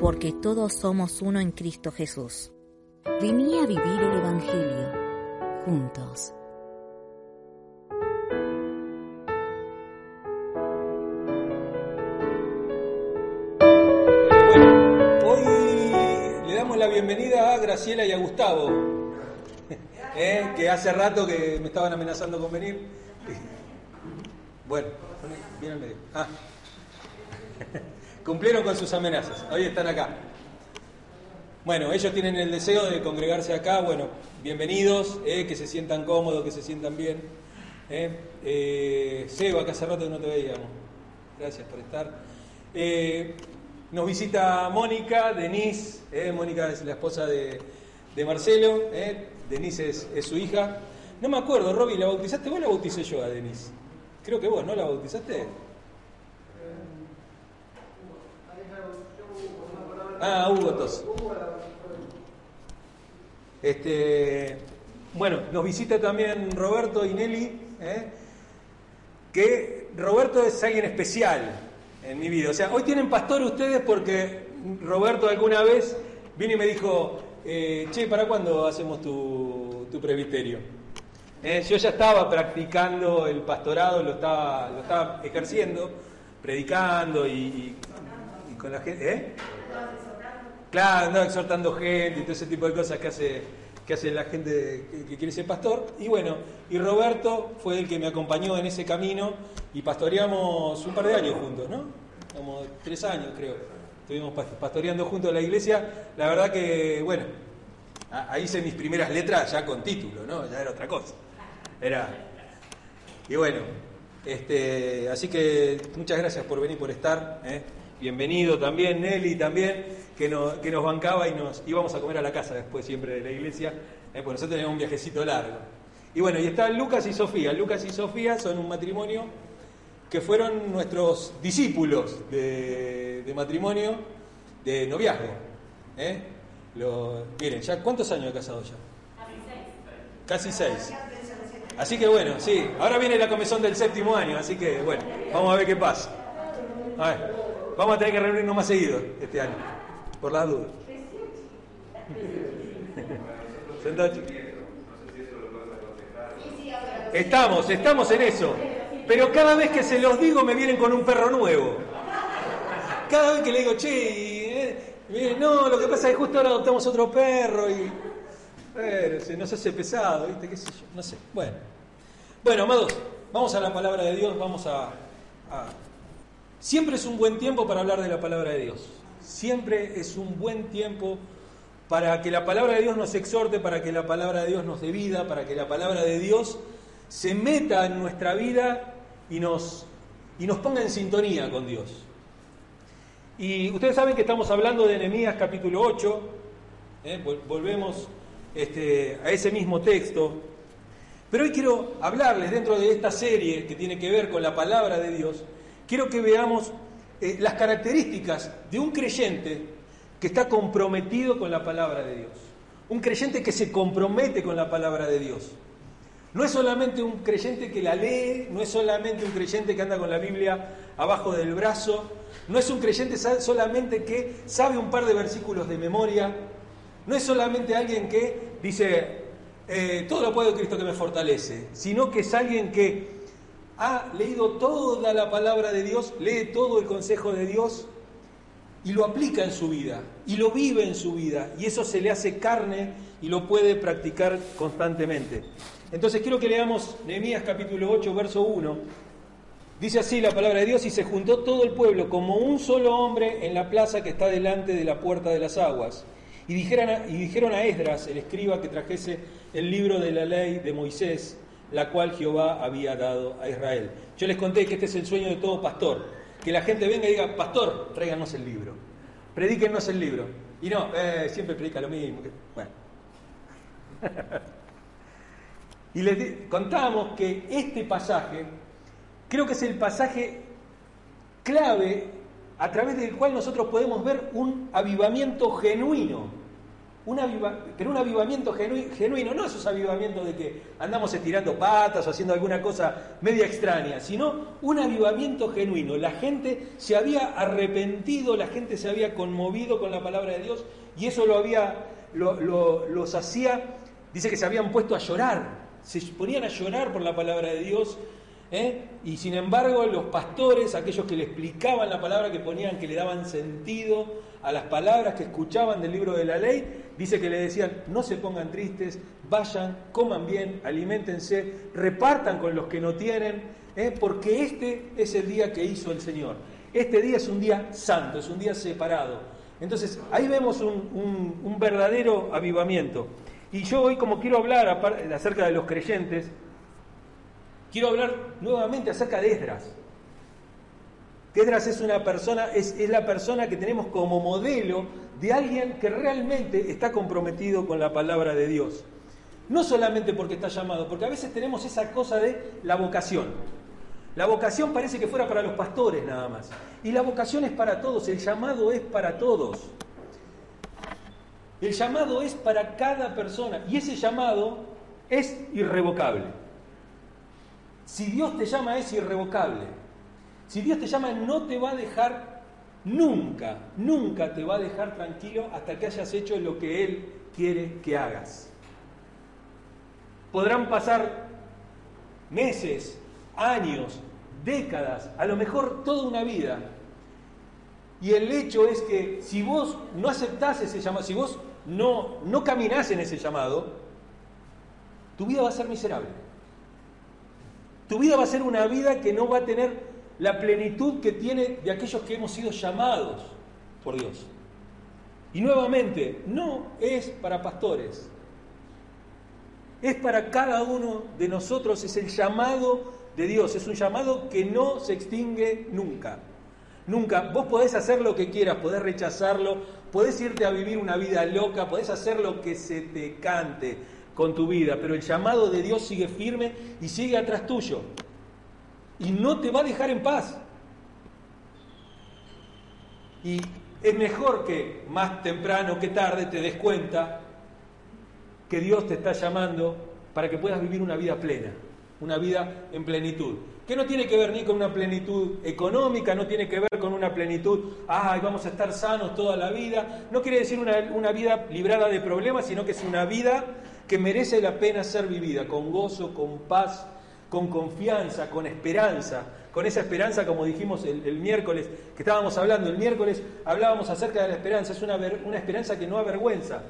porque todos somos uno en Cristo Jesús. Vení a vivir el Evangelio juntos. Hoy le damos la bienvenida a Graciela y a Gustavo, eh, que hace rato que me estaban amenazando con venir. Bueno, viene al medio. Ah. Cumplieron con sus amenazas, hoy están acá. Bueno, ellos tienen el deseo de congregarse acá, bueno, bienvenidos, eh, que se sientan cómodos, que se sientan bien. Eh. Eh, Seba, que hace rato no te veíamos, gracias por estar. Eh, nos visita Mónica, Denise, Mónica es la esposa de, Marcelo, Denise es, su hija. No me acuerdo, Robbie, ¿la bautizaste vos o la bauticé yo a Denise? Creo que vos, ¿no la bautizaste? Ah, Hugo Tos. Este, bueno, nos visita también Roberto y Nelly, ¿eh? que Roberto es alguien especial en mi vida. O sea, hoy tienen pastor ustedes porque Roberto alguna vez vino y me dijo, eh, che, ¿para cuándo hacemos tu, tu presbiterio? Eh, yo ya estaba practicando el pastorado, lo estaba, lo estaba ejerciendo, predicando y con la gente. ¿eh? Claro, andaba exhortando gente y todo ese tipo de cosas que hace, que hace la gente que, quiere ser pastor. Y bueno, y Roberto fue el que me acompañó en ese camino y pastoreamos un par de años juntos, ¿no? Como tres años creo. Estuvimos pastoreando juntos la iglesia. La verdad que, bueno, ahí hice mis primeras letras ya con título, ¿no? Ya era otra cosa. Era. Y bueno, este, así que muchas gracias por venir, por estar. ¿eh? Bienvenido también, Nelly también que nos, que nos bancaba y nos íbamos a comer a la casa después siempre de la iglesia, eh, porque nosotros teníamos un viajecito largo. Y bueno, y están Lucas y Sofía. Lucas y Sofía son un matrimonio que fueron nuestros discípulos de, matrimonio, de noviazgo. ¿eh? miren, ya ¿cuántos años he casado ya? Casi seis. Así que bueno, sí, ahora viene la comisión del séptimo año, así que bueno, vamos a ver qué pasa. A ver, vamos a tener que reunirnos más seguido este año por las dudas. Estamos, estamos en eso. Pero cada vez que se los digo me vienen con un perro nuevo. Cada vez que le digo, che, eh, no, lo que pasa es que justo ahora adoptamos otro perro y. Bueno, se nos hace pesado, ¿viste? ¿Qué sé yo? No sé. Bueno. Bueno, amados, vamos a la palabra de Dios, vamos a... Siempre es un buen tiempo para hablar de la palabra de Dios. Siempre es un buen tiempo para que la palabra de Dios nos exhorte, para que la palabra de Dios nos dé vida, para que la palabra de Dios se meta en nuestra vida y nos, y nos ponga en sintonía con Dios. Y ustedes saben que estamos hablando de Nehemías capítulo 8, ¿eh? volvemos este, a ese mismo texto, pero hoy quiero hablarles dentro de esta serie que tiene que ver con la palabra de Dios, quiero que veamos eh, las características de un creyente que está comprometido con la palabra de Dios. Un creyente que se compromete con la palabra de Dios. No es solamente un creyente que la lee, no es solamente un creyente que anda con la Biblia abajo del brazo, no es un creyente solamente que sabe un par de versículos de memoria, no es solamente alguien que dice, eh, todo lo puedo Cristo que me fortalece, sino que es alguien que ha leído toda la palabra de Dios, lee todo el consejo de Dios y lo aplica en su vida y lo vive en su vida y eso se le hace carne y lo puede practicar constantemente. Entonces quiero que leamos Nehemías capítulo 8, verso 1. Dice así la palabra de Dios y se juntó todo el pueblo como un solo hombre en la plaza que está delante de la puerta de las aguas. Y dijeron a, y dijeron a Esdras, el escriba, que trajese el libro de la ley de Moisés la cual Jehová había dado a Israel. Yo les conté que este es el sueño de todo pastor, que la gente venga y diga, pastor, tráiganos el libro, predíquenos el libro. Y no, eh, siempre predica lo mismo. Bueno. y les contamos que este pasaje creo que es el pasaje clave a través del cual nosotros podemos ver un avivamiento genuino pero un avivamiento genuino, no esos avivamientos de que andamos estirando patas o haciendo alguna cosa media extraña, sino un avivamiento genuino. La gente se había arrepentido, la gente se había conmovido con la palabra de Dios y eso lo había, los hacía, dice que se habían puesto a llorar, se ponían a llorar por la palabra de Dios. ¿eh? Y sin embargo, los pastores, aquellos que le explicaban la palabra, que ponían, que le daban sentido a las palabras que escuchaban del libro de la ley, dice que le decían, no se pongan tristes, vayan, coman bien, alimentense, repartan con los que no tienen, ¿eh? porque este es el día que hizo el Señor. Este día es un día santo, es un día separado. Entonces, ahí vemos un, verdadero avivamiento. Y yo hoy, como quiero hablar acerca de los creyentes, quiero hablar nuevamente acerca de Esdras. Esdras es una persona, es, la persona que tenemos como modelo de alguien que realmente está comprometido con la palabra de Dios. No solamente porque está llamado, porque a veces tenemos esa cosa de la vocación. La vocación parece que fuera para los pastores nada más. Y la vocación es para todos, el llamado es para todos. El llamado es para cada persona y ese llamado es irrevocable. Si Dios te llama es irrevocable. Si Dios te llama, no te va a dejar nunca, nunca te va a dejar tranquilo hasta que hayas hecho lo que Él quiere que hagas. Podrán pasar meses, años, décadas, a lo mejor toda una vida. Y el hecho es que si vos no aceptás ese llamado, si vos no, no caminás en ese llamado, tu vida va a ser miserable. Tu vida va a ser una vida que no va a tener la plenitud que tiene de aquellos que hemos sido llamados por Dios. Y nuevamente, no es para pastores, es para cada uno de nosotros, es el llamado de Dios, es un llamado que no se extingue nunca. Nunca, vos podés hacer lo que quieras, podés rechazarlo, podés irte a vivir una vida loca, podés hacer lo que se te cante con tu vida, pero el llamado de Dios sigue firme y sigue atrás tuyo y no te va a dejar en paz. Y es mejor que más temprano que tarde te des cuenta que Dios te está llamando para que puedas vivir una vida plena, una vida en plenitud. Que no tiene que ver ni con una plenitud económica, no tiene que ver con una plenitud, ay, vamos a estar sanos toda la vida. No quiere decir una, una vida librada de problemas, sino que es una vida que merece la pena ser vivida, con gozo, con paz, con confianza, con esperanza, con esa esperanza como dijimos el, miércoles que estábamos hablando, el miércoles hablábamos acerca de la esperanza, es una, una esperanza que no avergüenza,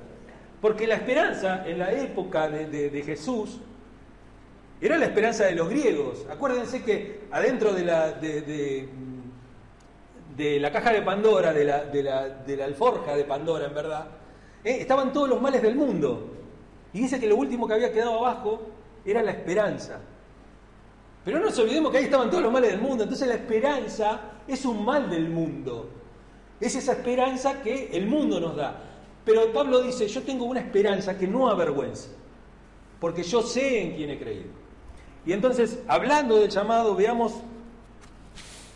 porque la esperanza en la época de, Jesús era la esperanza de los griegos. Acuérdense que adentro de la, de, la caja de Pandora, de la, de la, alforja de Pandora, en verdad, eh, estaban todos los males del mundo. Y dice que lo último que había quedado abajo era la esperanza. Pero no nos olvidemos que ahí estaban todos los males del mundo. Entonces la esperanza es un mal del mundo. Es esa esperanza que el mundo nos da. Pero Pablo dice, yo tengo una esperanza que no avergüenza, porque yo sé en quién he creído. Y entonces, hablando del llamado, veamos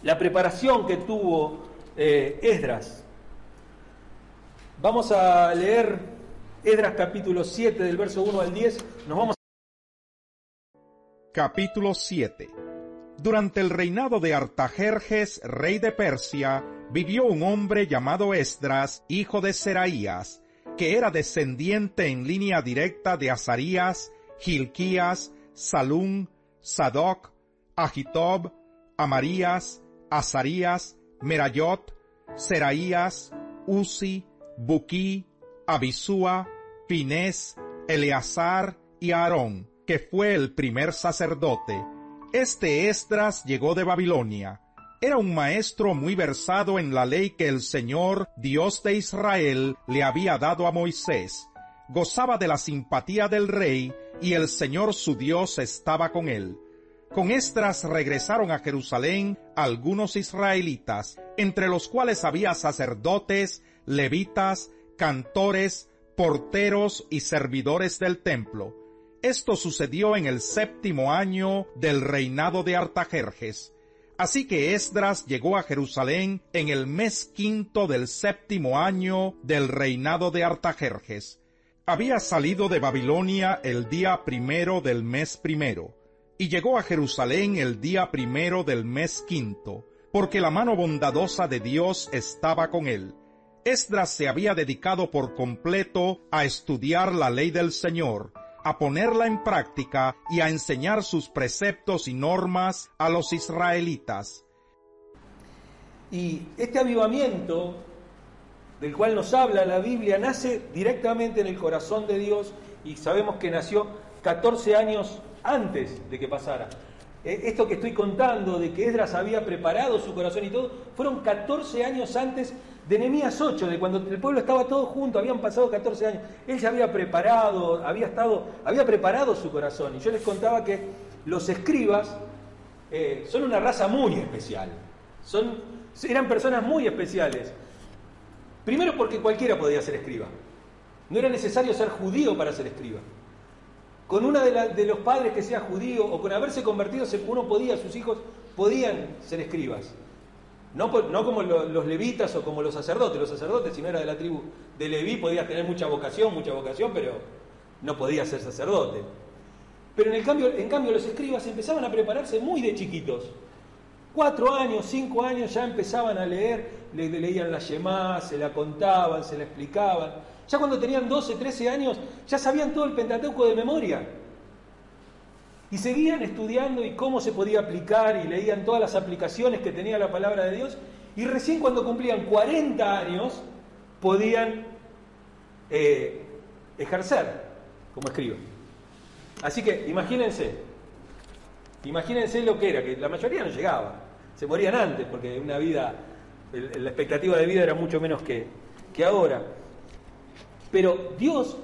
la preparación que tuvo eh, Esdras. Vamos a leer Esdras capítulo 7 del verso 1 al 10. Nos vamos Capítulo 7 Durante el reinado de Artajerjes, rey de Persia, vivió un hombre llamado Esdras, hijo de Seraías, que era descendiente en línea directa de Azarías, Gilquías, Salún, Sadoc, Agitob, Amarías, Azarías, Merayot, Seraías, Uzi, Buquí, Abisúa, Pinés, Eleazar y Aarón que fue el primer sacerdote. Este Esdras llegó de Babilonia. Era un maestro muy versado en la ley que el Señor, Dios de Israel, le había dado a Moisés. Gozaba de la simpatía del rey y el Señor su Dios estaba con él. Con Esdras regresaron a Jerusalén algunos israelitas, entre los cuales había sacerdotes, levitas, cantores, porteros y servidores del templo. Esto sucedió en el séptimo año del reinado de Artajerjes. Así que Esdras llegó a Jerusalén en el mes quinto del séptimo año del reinado de Artajerjes. Había salido de Babilonia el día primero del mes primero, y llegó a Jerusalén el día primero del mes quinto, porque la mano bondadosa de Dios estaba con él. Esdras se había dedicado por completo a estudiar la ley del Señor, a ponerla en práctica y a enseñar sus preceptos y normas a los israelitas. Y este avivamiento del cual nos habla la Biblia nace directamente en el corazón de Dios y sabemos que nació 14 años antes de que pasara. Eh, esto que estoy contando de que Esdras había preparado su corazón y todo, fueron 14 años antes de Nehemías 8, de cuando el pueblo estaba todo junto, habían pasado 14 años. Él ya había preparado, había estado, había preparado su corazón. Y yo les contaba que los escribas eh, son una raza muy especial. Son, eran personas muy especiales. Primero porque cualquiera podía ser escriba. No era necesario ser judío para ser escriba. Con una de, los padres que sea judío o con haberse convertido, uno podía, sus hijos podían ser escribas. No, como los levitas o como los sacerdotes. Los sacerdotes, si no era de la tribu de Leví, podías tener mucha vocación, mucha vocación, pero no podías ser sacerdote. Pero en, cambio, en cambio los escribas empezaban a prepararse muy de chiquitos. Cuatro años, cinco años ya empezaban a leer, le, leían la Yemá, se la contaban, se la explicaban. Ya cuando tenían 12, 13 años, ya sabían todo el Pentateuco de memoria. Y seguían estudiando y cómo se podía aplicar y leían todas las aplicaciones que tenía la palabra de Dios. Y recién cuando cumplían 40 años podían eh, ejercer como escriba. Así que imagínense, imagínense lo que era, que la mayoría no llegaba, se morían antes porque una vida, la expectativa de vida era mucho menos que, que ahora. Pero Dios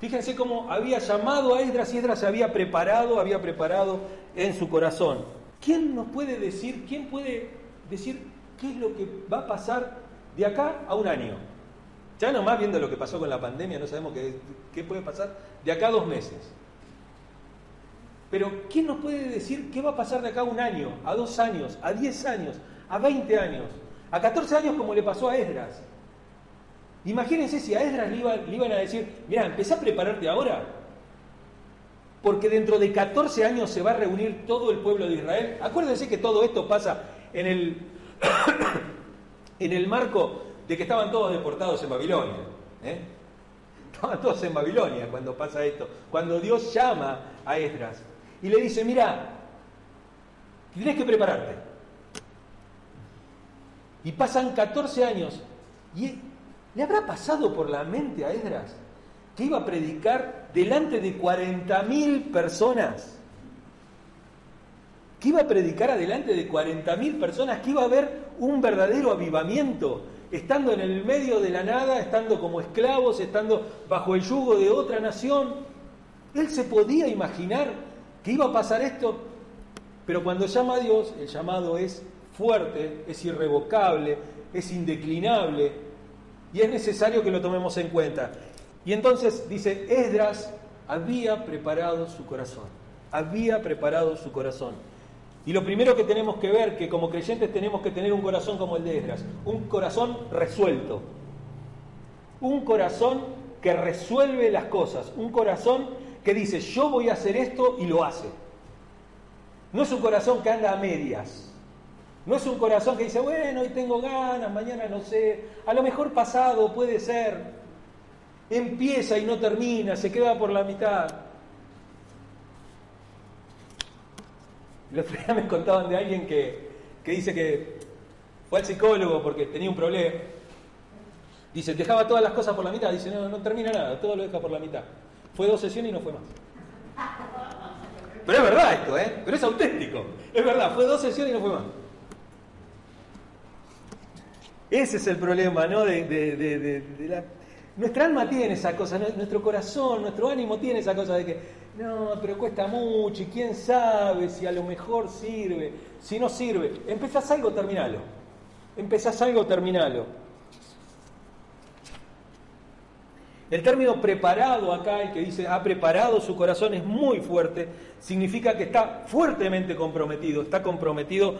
Fíjense cómo había llamado a Esdras y Esdras se había preparado, había preparado en su corazón. ¿Quién nos puede decir, quién puede decir qué es lo que va a pasar de acá a un año? Ya nomás viendo lo que pasó con la pandemia, no sabemos qué, qué puede pasar de acá a dos meses. Pero ¿quién nos puede decir qué va a pasar de acá a un año, a dos años, a diez años, a veinte años, a catorce años como le pasó a Esdras? Imagínense si a Esdras le, iban a decir, mira, empezá a prepararte ahora, porque dentro de 14 años se va a reunir todo el pueblo de Israel. Acuérdense que todo esto pasa en el, en el marco de que estaban todos deportados en Babilonia. ¿eh? Estaban todos en Babilonia cuando pasa esto, cuando Dios llama a Esdras y le dice, mira, tienes que prepararte. Y pasan 14 años y ¿Le habrá pasado por la mente a Esdras que iba a predicar delante de 40.000 personas? Que iba a predicar adelante de 40.000 personas, que iba a haber un verdadero avivamiento, estando en el medio de la nada, estando como esclavos, estando bajo el yugo de otra nación. Él se podía imaginar que iba a pasar esto, pero cuando llama a Dios, el llamado es fuerte, es irrevocable, es indeclinable, y es necesario que lo tomemos en cuenta. Y entonces dice, Esdras había preparado su corazón, había preparado su corazón. Y lo primero que tenemos que ver, que como creyentes tenemos que tener un corazón como el de Esdras, un corazón resuelto, un corazón que resuelve las cosas, un corazón que dice, yo voy a hacer esto y lo hace. No es un corazón que anda a medias, no es un corazón que dice, bueno, hoy tengo ganas, mañana no sé, a lo mejor pasado puede ser. Empieza y no termina, se queda por la mitad. El otro día me contaban de alguien que, que dice que fue al psicólogo porque tenía un problema. Dice, dejaba todas las cosas por la mitad. Dice, no, no termina nada, todo lo deja por la mitad. Fue dos sesiones y no fue más. Pero es verdad esto, ¿eh? Pero es auténtico. Es verdad, fue dos sesiones y no fue más. Ese es el problema, ¿no? Nuestra alma tiene esa cosa, nuestro corazón, nuestro ánimo tiene esa cosa de que, no, pero cuesta mucho y quién sabe si a lo mejor sirve, si no sirve. Empezás algo, terminalo. Empezás algo, terminalo. El término preparado acá, el que dice ha preparado su corazón, es muy fuerte, significa que está fuertemente comprometido, está comprometido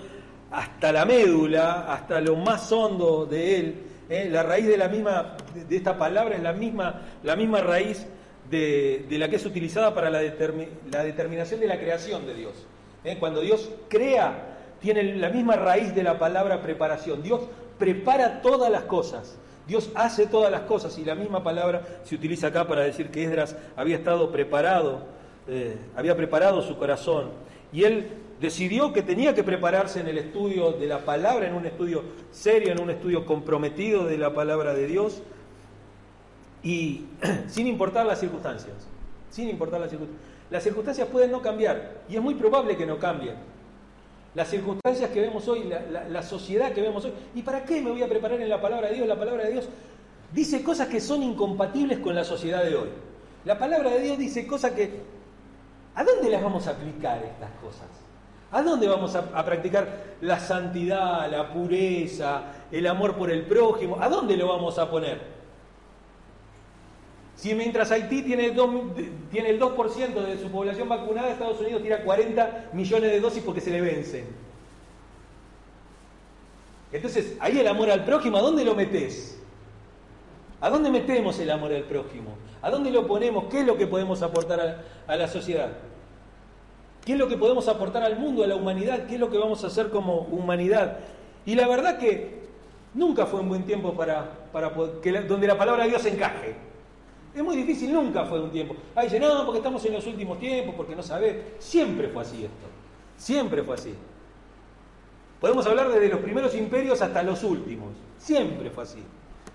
hasta la médula, hasta lo más hondo de él. ¿eh? La raíz de la misma, de esta palabra es la misma, la misma raíz de, la que es utilizada para la, la, determinación de la creación de Dios. ¿eh? Cuando Dios crea, tiene la misma raíz de la palabra preparación. Dios prepara todas las cosas. Dios hace todas las cosas y la misma palabra se utiliza acá para decir que Esdras había estado preparado, eh, había preparado su corazón y él decidió que tenía que prepararse en el estudio de la palabra, en un estudio serio, en un estudio comprometido de la palabra de Dios y sin importar las circunstancias, sin importar las circunstancias. Las circunstancias pueden no cambiar y es muy probable que no cambien las circunstancias que vemos hoy, la, sociedad que vemos hoy. ¿Y para qué me voy a preparar en la palabra de Dios? La palabra de Dios dice cosas que son incompatibles con la sociedad de hoy. La palabra de Dios dice cosas que... ¿A dónde las vamos a aplicar estas cosas? ¿A dónde vamos a, practicar la santidad, la pureza, el amor por el prójimo? ¿A dónde lo vamos a poner? Si mientras Haití tiene, tiene el 2% de su población vacunada, Estados Unidos tira 40 millones de dosis porque se le vencen. Entonces, ahí el amor al prójimo, ¿a dónde lo metes? ¿A dónde metemos el amor al prójimo? ¿A dónde lo ponemos? ¿Qué es lo que podemos aportar a, a la sociedad? ¿Qué es lo que podemos aportar al mundo, a la humanidad? ¿Qué es lo que vamos a hacer como humanidad? Y la verdad que nunca fue un buen tiempo para, para donde la palabra de Dios encaje. Es muy difícil, nunca fue un tiempo. Ah, dice, no, porque estamos en los últimos tiempos, porque no sabe. Siempre fue así esto. Siempre fue así. Podemos hablar desde los primeros imperios hasta los últimos. Siempre fue así.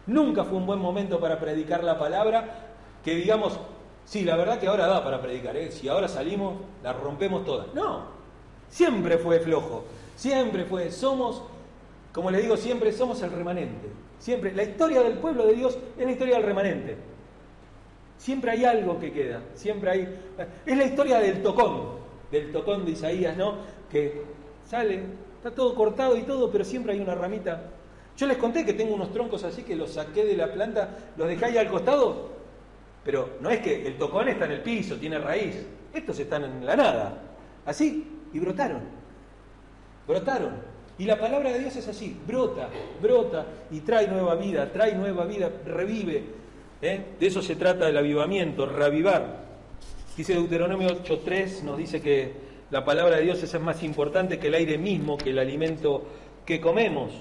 Nunca fue un buen momento para predicar la palabra que digamos, sí, la verdad que ahora da para predicar, ¿eh? si ahora salimos, la rompemos todas. No, siempre fue flojo. Siempre fue, somos, como le digo siempre, somos el remanente. Siempre, la historia del pueblo de Dios es la historia del remanente. Siempre hay algo que queda, siempre hay... Es la historia del tocón, del tocón de Isaías, ¿no? Que sale, está todo cortado y todo, pero siempre hay una ramita. Yo les conté que tengo unos troncos así que los saqué de la planta, los dejé ahí al costado, pero no es que el tocón está en el piso, tiene raíz. Estos están en la nada, así, y brotaron. Brotaron. Y la palabra de Dios es así, brota, brota y trae nueva vida, trae nueva vida, revive, ¿Eh? De eso se trata el avivamiento, reavivar. Dice Deuteronomio 8.3, nos dice que la palabra de Dios es más importante que el aire mismo, que el alimento que comemos.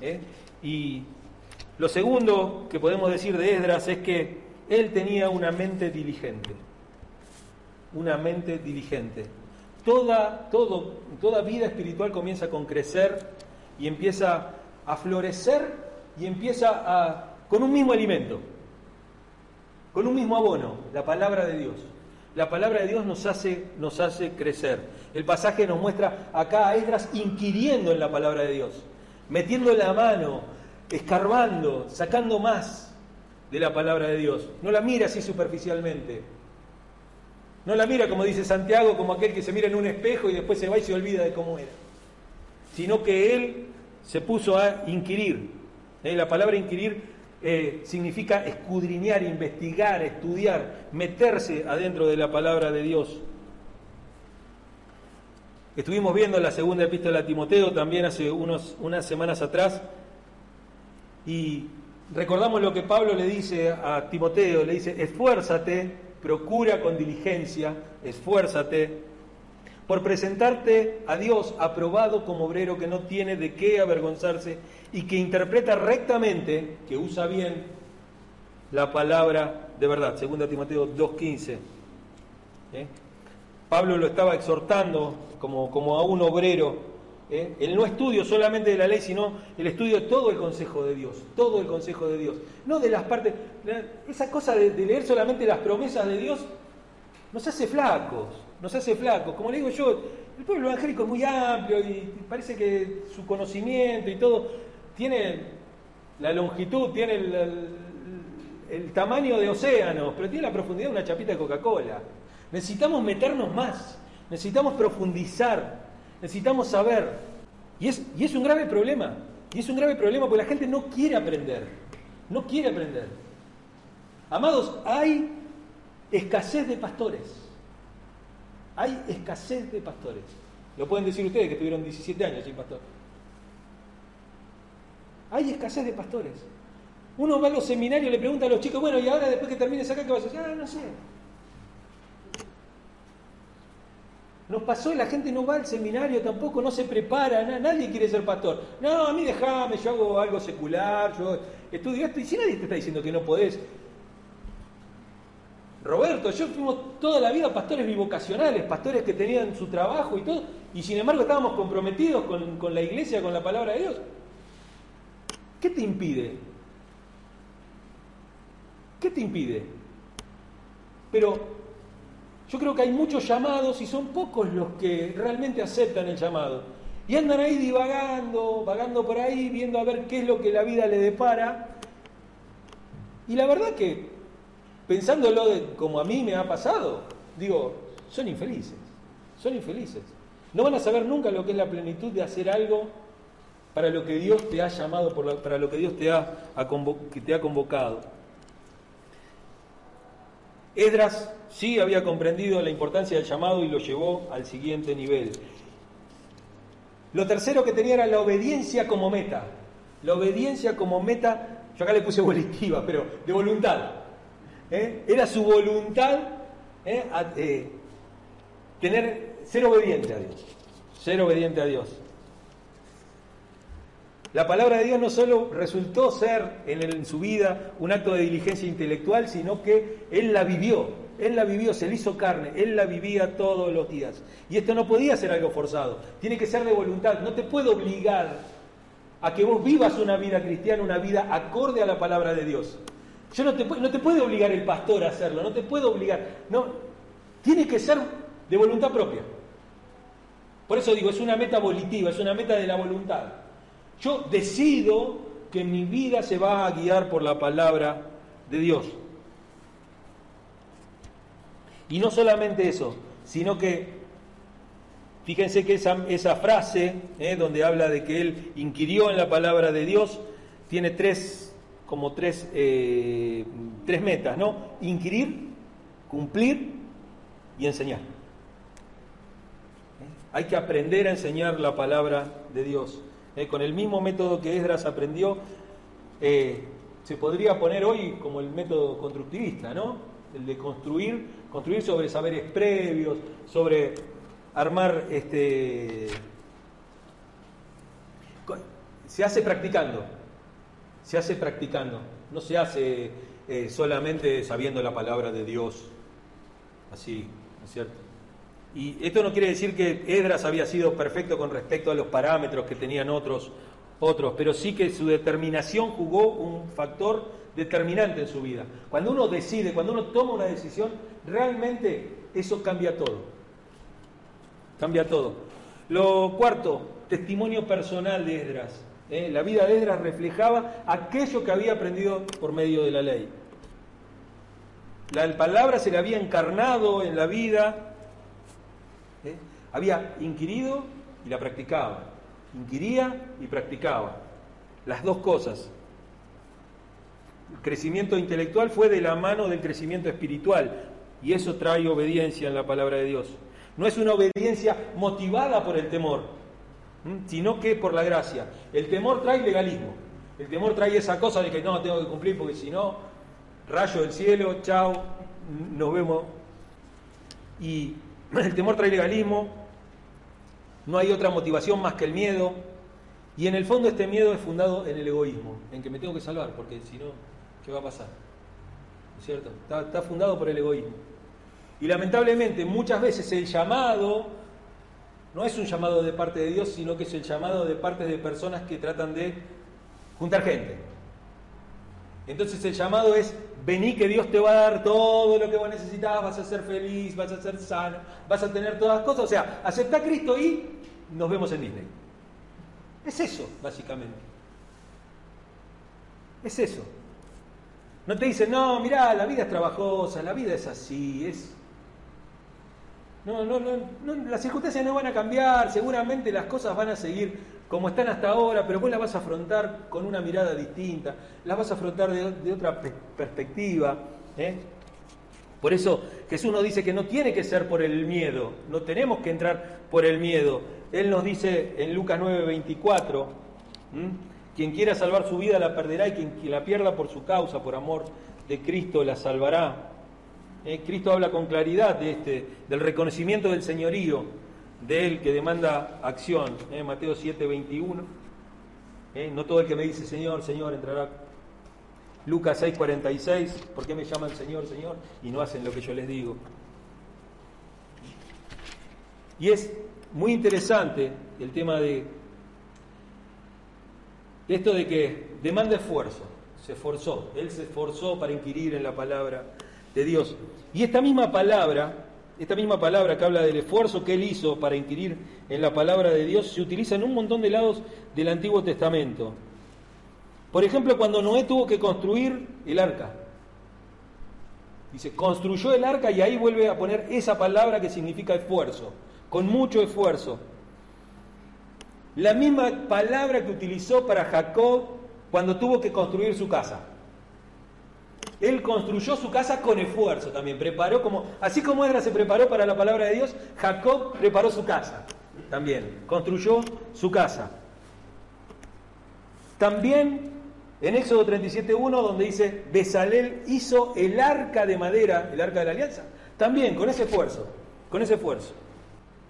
¿eh? Y lo segundo que podemos decir de Esdras es que él tenía una mente diligente. Una mente diligente. Toda, todo, toda vida espiritual comienza con crecer y empieza a florecer y empieza a, con un mismo alimento con un mismo abono, la palabra de Dios. La palabra de Dios nos hace, nos hace crecer. El pasaje nos muestra acá a Esdras inquiriendo en la palabra de Dios, metiendo la mano, escarbando, sacando más de la palabra de Dios. No la mira así superficialmente. No la mira, como dice Santiago, como aquel que se mira en un espejo y después se va y se olvida de cómo era. Sino que él se puso a inquirir. ¿Eh? La palabra inquirir eh, significa escudriñar, investigar, estudiar, meterse adentro de la palabra de Dios. Estuvimos viendo la segunda epístola a Timoteo también hace unos, unas semanas atrás y recordamos lo que Pablo le dice a Timoteo, le dice, esfuérzate, procura con diligencia, esfuérzate por presentarte a Dios aprobado como obrero que no tiene de qué avergonzarse y que interpreta rectamente, que usa bien la palabra de verdad. 2 Timoteo 2.15. ¿Eh? Pablo lo estaba exhortando como, como a un obrero. ¿Eh? El no estudio solamente de la ley, sino el estudio de todo el consejo de Dios. Todo el consejo de Dios. No de las partes. Esa cosa de, leer solamente las promesas de Dios nos hace flacos. Nos hace flacos. Como le digo yo, el pueblo evangélico es muy amplio y parece que su conocimiento y todo tiene la longitud, tiene el, tamaño de océanos, pero tiene la profundidad de una chapita de Coca-Cola. Necesitamos meternos más, necesitamos profundizar, necesitamos saber. Y es, y es un grave problema, y es un grave problema porque la gente no quiere aprender, no quiere aprender. Amados, hay escasez de pastores. Hay escasez de pastores. Lo pueden decir ustedes que tuvieron 17 años sin pastor. Hay escasez de pastores. Uno va a los seminarios y le pregunta a los chicos, bueno, y ahora después que termines acá, ¿qué vas a hacer? Ah, no sé. Nos pasó la gente no va al seminario tampoco, no se prepara, nadie quiere ser pastor. No, a mí déjame, yo hago algo secular, yo estudio esto, y si nadie te está diciendo que no podés. Roberto, yo fuimos toda la vida pastores bivocacionales, pastores que tenían su trabajo y todo, y sin embargo estábamos comprometidos con la iglesia, con la palabra de Dios. ¿Qué te impide? ¿Qué te impide? Pero yo creo que hay muchos llamados y son pocos los que realmente aceptan el llamado. Y andan ahí divagando, vagando por ahí, viendo a ver qué es lo que la vida le depara. Y la verdad que, pensándolo como a mí me ha pasado, digo, son infelices, son infelices. No van a saber nunca lo que es la plenitud de hacer algo para lo que Dios te ha llamado, para lo que Dios te ha, que te ha convocado. Edras sí había comprendido la importancia del llamado y lo llevó al siguiente nivel. Lo tercero que tenía era la obediencia como meta. La obediencia como meta, yo acá le puse volitiva, pero de voluntad. ¿eh? Era su voluntad ¿eh? Eh, tener, ser obediente a Dios. Ser obediente a Dios. La palabra de Dios no solo resultó ser en, su vida un acto de diligencia intelectual, sino que Él la vivió, Él la vivió, se le hizo carne, Él la vivía todos los días. Y esto no podía ser algo forzado, tiene que ser de voluntad, no te puede obligar a que vos vivas una vida cristiana, una vida acorde a la palabra de Dios. Yo no te, no te puede obligar el pastor a hacerlo, no te puede obligar, no, tiene que ser de voluntad propia. Por eso digo, es una meta volitiva, es una meta de la voluntad. Yo decido que mi vida se va a guiar por la palabra de Dios. Y no solamente eso, sino que, fíjense que esa, frase, eh, donde habla de que él inquirió en la palabra de Dios, tiene tres, como tres, eh, tres metas, ¿no? Inquirir, cumplir y enseñar. ¿Eh? Hay que aprender a enseñar la palabra de Dios. Eh, con el mismo método que Esdras aprendió, eh, se podría poner hoy como el método constructivista, ¿no? El de construir, construir sobre saberes previos, sobre armar este. Se hace practicando, se hace practicando, no se hace eh, solamente sabiendo la palabra de Dios, así, ¿no es cierto? Y esto no quiere decir que Edras había sido perfecto con respecto a los parámetros que tenían otros, otros, pero sí que su determinación jugó un factor determinante en su vida. Cuando uno decide, cuando uno toma una decisión, realmente eso cambia todo. Cambia todo. Lo cuarto, testimonio personal de Esdras. ¿eh? La vida de Esdras reflejaba aquello que había aprendido por medio de la ley. La palabra se le había encarnado en la vida. Había inquirido y la practicaba. Inquiría y practicaba. Las dos cosas. El crecimiento intelectual fue de la mano del crecimiento espiritual y eso trae obediencia en la palabra de Dios. No es una obediencia motivada por el temor, sino que por la gracia. El temor trae legalismo. El temor trae esa cosa de que no, tengo que cumplir porque si no, rayo del cielo, chao, nos vemos. Y el temor trae legalismo, no hay otra motivación más que el miedo, y en el fondo este miedo es fundado en el egoísmo, en que me tengo que salvar, porque si no, ¿qué va a pasar? ¿Es cierto? Está, fundado por el egoísmo. Y lamentablemente muchas veces el llamado no es un llamado de parte de Dios, sino que es el llamado de parte de personas que tratan de juntar gente. Entonces el llamado es, vení que Dios te va a dar todo lo que vos necesitas, vas a ser feliz, vas a ser sano, vas a tener todas las cosas. O sea, acepta a Cristo y nos vemos en Disney. Es eso, básicamente. Es eso. No te dicen, no, mirá, la vida es trabajosa, la vida es así, es... No, no, no, las circunstancias no van a cambiar, seguramente las cosas van a seguir como están hasta ahora, pero vos las vas a afrontar con una mirada distinta, las vas a afrontar de, otra perspectiva. ¿eh? Por eso Jesús nos dice que no tiene que ser por el miedo, no tenemos que entrar por el miedo. Él nos dice en Lucas 9:24, quien quiera salvar su vida la perderá y quien la pierda por su causa, por amor de Cristo, la salvará. ¿Eh? Cristo habla con claridad de este, del reconocimiento del señorío de Él que demanda acción. ¿eh? Mateo 7:21. ¿Eh? No todo el que me dice Señor, Señor entrará Lucas 6:46, ¿por qué me llaman Señor, Señor? Y no hacen lo que yo les digo. Y es muy interesante el tema de, esto de que demanda esfuerzo, se esforzó, él se esforzó para inquirir en la palabra de Dios. Y esta misma palabra, esta misma palabra que habla del esfuerzo que él hizo para inquirir en la palabra de Dios, se utiliza en un montón de lados del Antiguo Testamento. Por ejemplo, cuando Noé tuvo que construir el arca. Dice, construyó el arca y ahí vuelve a poner esa palabra que significa esfuerzo, con mucho esfuerzo. La misma palabra que utilizó para Jacob cuando tuvo que construir su casa. Él construyó su casa con esfuerzo también, preparó como, así como Edra se preparó para la palabra de Dios, Jacob preparó su casa también, construyó su casa. También en Éxodo 37.1, donde dice, Besalel hizo el arca de madera, el arca de la alianza, también con ese esfuerzo, con ese esfuerzo.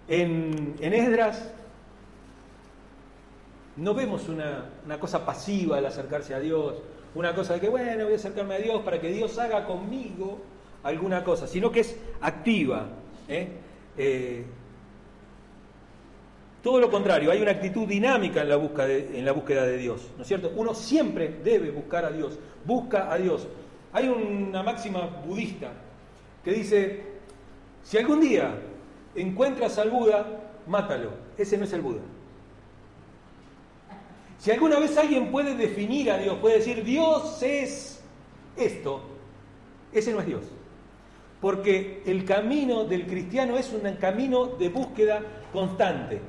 En, Esdras no vemos una, cosa pasiva al acercarse a Dios, una cosa de que, bueno, voy a acercarme a Dios para que Dios haga conmigo alguna cosa, sino que es activa. ¿eh? eh todo lo contrario, hay una actitud dinámica en la, búsqueda de, en la búsqueda de Dios, ¿no es cierto? Uno siempre debe buscar a Dios, busca a Dios. Hay una máxima budista que dice, si algún día encuentras al Buda, mátalo, ese no es el Buda. Si alguna vez alguien puede definir a Dios, puede decir, Dios es esto, ese no es Dios. Porque el camino del cristiano es un camino de búsqueda constante.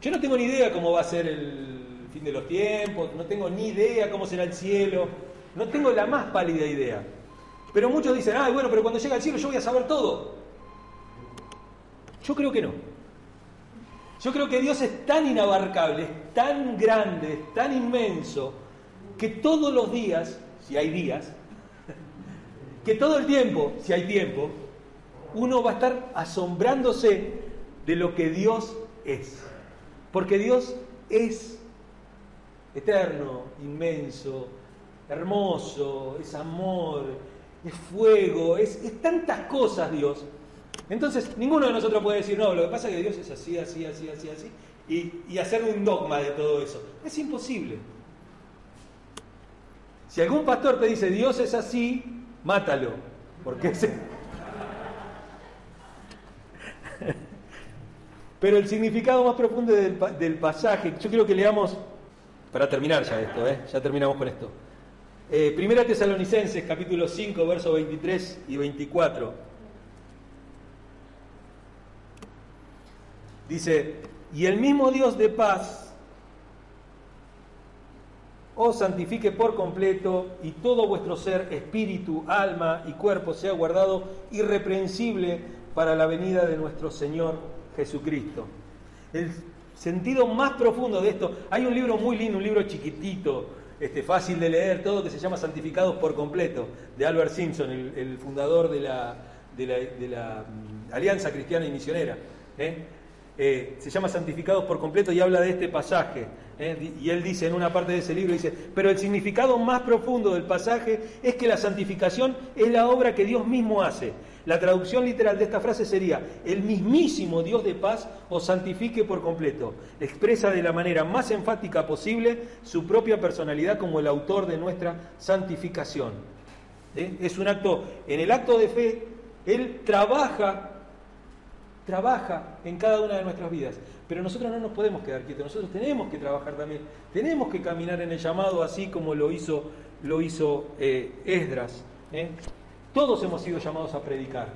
Yo no tengo ni idea cómo va a ser el fin de los tiempos, no tengo ni idea cómo será el cielo, no tengo la más pálida idea. Pero muchos dicen, ah, bueno, pero cuando llegue al cielo yo voy a saber todo. Yo creo que no. Yo creo que Dios es tan inabarcable, es tan grande, es tan inmenso, que todos los días, si hay días, que todo el tiempo, si hay tiempo, uno va a estar asombrándose de lo que Dios es. Porque Dios es eterno, inmenso, hermoso, es amor, es fuego, es, tantas cosas Dios. Entonces, ninguno de nosotros puede decir, no, lo que pasa es que Dios es así, así, así, así, así, y, y hacer un dogma de todo eso. Es imposible. Si algún pastor te dice, Dios es así, mátalo, porque es... Pero el significado más profundo del, pasaje, yo quiero que leamos, para terminar ya esto, ¿eh? ya terminamos con esto. Eh, Primera Tesalonicenses, capítulo 5, versos 23 y 24. Dice, y el mismo Dios de paz os santifique por completo y todo vuestro ser, espíritu, alma y cuerpo sea guardado irreprensible para la venida de nuestro Señor Jesucristo. El sentido más profundo de esto, hay un libro muy lindo, un libro chiquitito, este, fácil de leer, todo que se llama Santificados por completo, de Albert Simpson, el, fundador de la, de la, mm, Alianza Cristiana y Misionera. ¿eh? Eh, se llama Santificados por completo y habla de este pasaje. ¿eh? Y él dice en una parte de ese libro, dice, pero el significado más profundo del pasaje es que la santificación es la obra que Dios mismo hace la traducción literal de esta frase sería, el mismísimo Dios de paz os santifique por completo. Expresa de la manera más enfática posible su propia personalidad como el autor de nuestra santificación. ¿Eh? Es un acto, en el acto de fe, Él trabaja, trabaja en cada una de nuestras vidas. Pero nosotros no nos podemos quedar quietos, nosotros tenemos que trabajar también, tenemos que caminar en el llamado así como lo hizo, lo hizo eh, Esdras. ¿eh? Todos hemos sido llamados a predicar,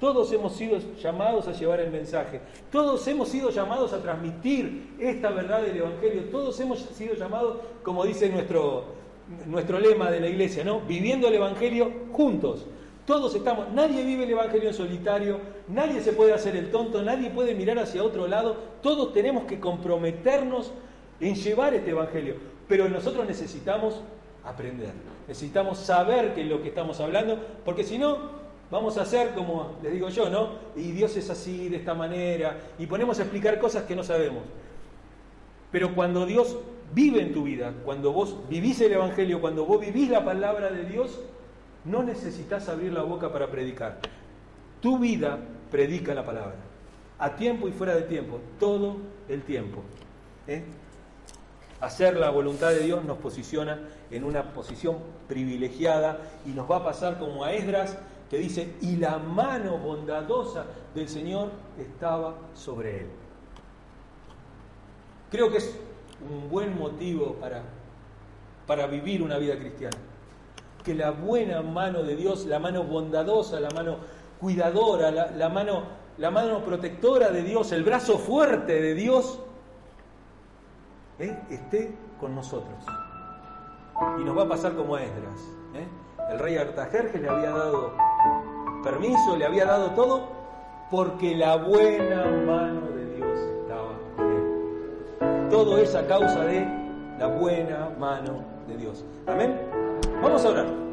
todos hemos sido llamados a llevar el mensaje, todos hemos sido llamados a transmitir esta verdad del Evangelio, todos hemos sido llamados, como dice nuestro, nuestro lema de la iglesia, ¿no? Viviendo el Evangelio juntos. Todos estamos, nadie vive el Evangelio en solitario, nadie se puede hacer el tonto, nadie puede mirar hacia otro lado, todos tenemos que comprometernos en llevar este Evangelio, pero nosotros necesitamos aprender, necesitamos saber qué es lo que estamos hablando, porque si no, vamos a hacer como les digo yo, ¿no? Y Dios es así, de esta manera, y ponemos a explicar cosas que no sabemos. Pero cuando Dios vive en tu vida, cuando vos vivís el Evangelio, cuando vos vivís la palabra de Dios, no necesitas abrir la boca para predicar. Tu vida predica la palabra. A tiempo y fuera de tiempo, todo el tiempo. ¿eh? Hacer la voluntad de Dios nos posiciona en una posición privilegiada y nos va a pasar como a Esdras que dice, y la mano bondadosa del Señor estaba sobre él. Creo que es un buen motivo para, para vivir una vida cristiana que la buena mano de Dios, la mano bondadosa, la mano cuidadora, la, mano, la mano protectora de Dios, el brazo fuerte de Dios, ¿eh? esté con nosotros. Y nos va a pasar como a Esdras. ¿eh? El rey Artajerjes le había dado permiso, le había dado todo, porque la buena mano de Dios estaba con él. Todo es a causa de la buena mano de Dios. Amén. Vamos orar.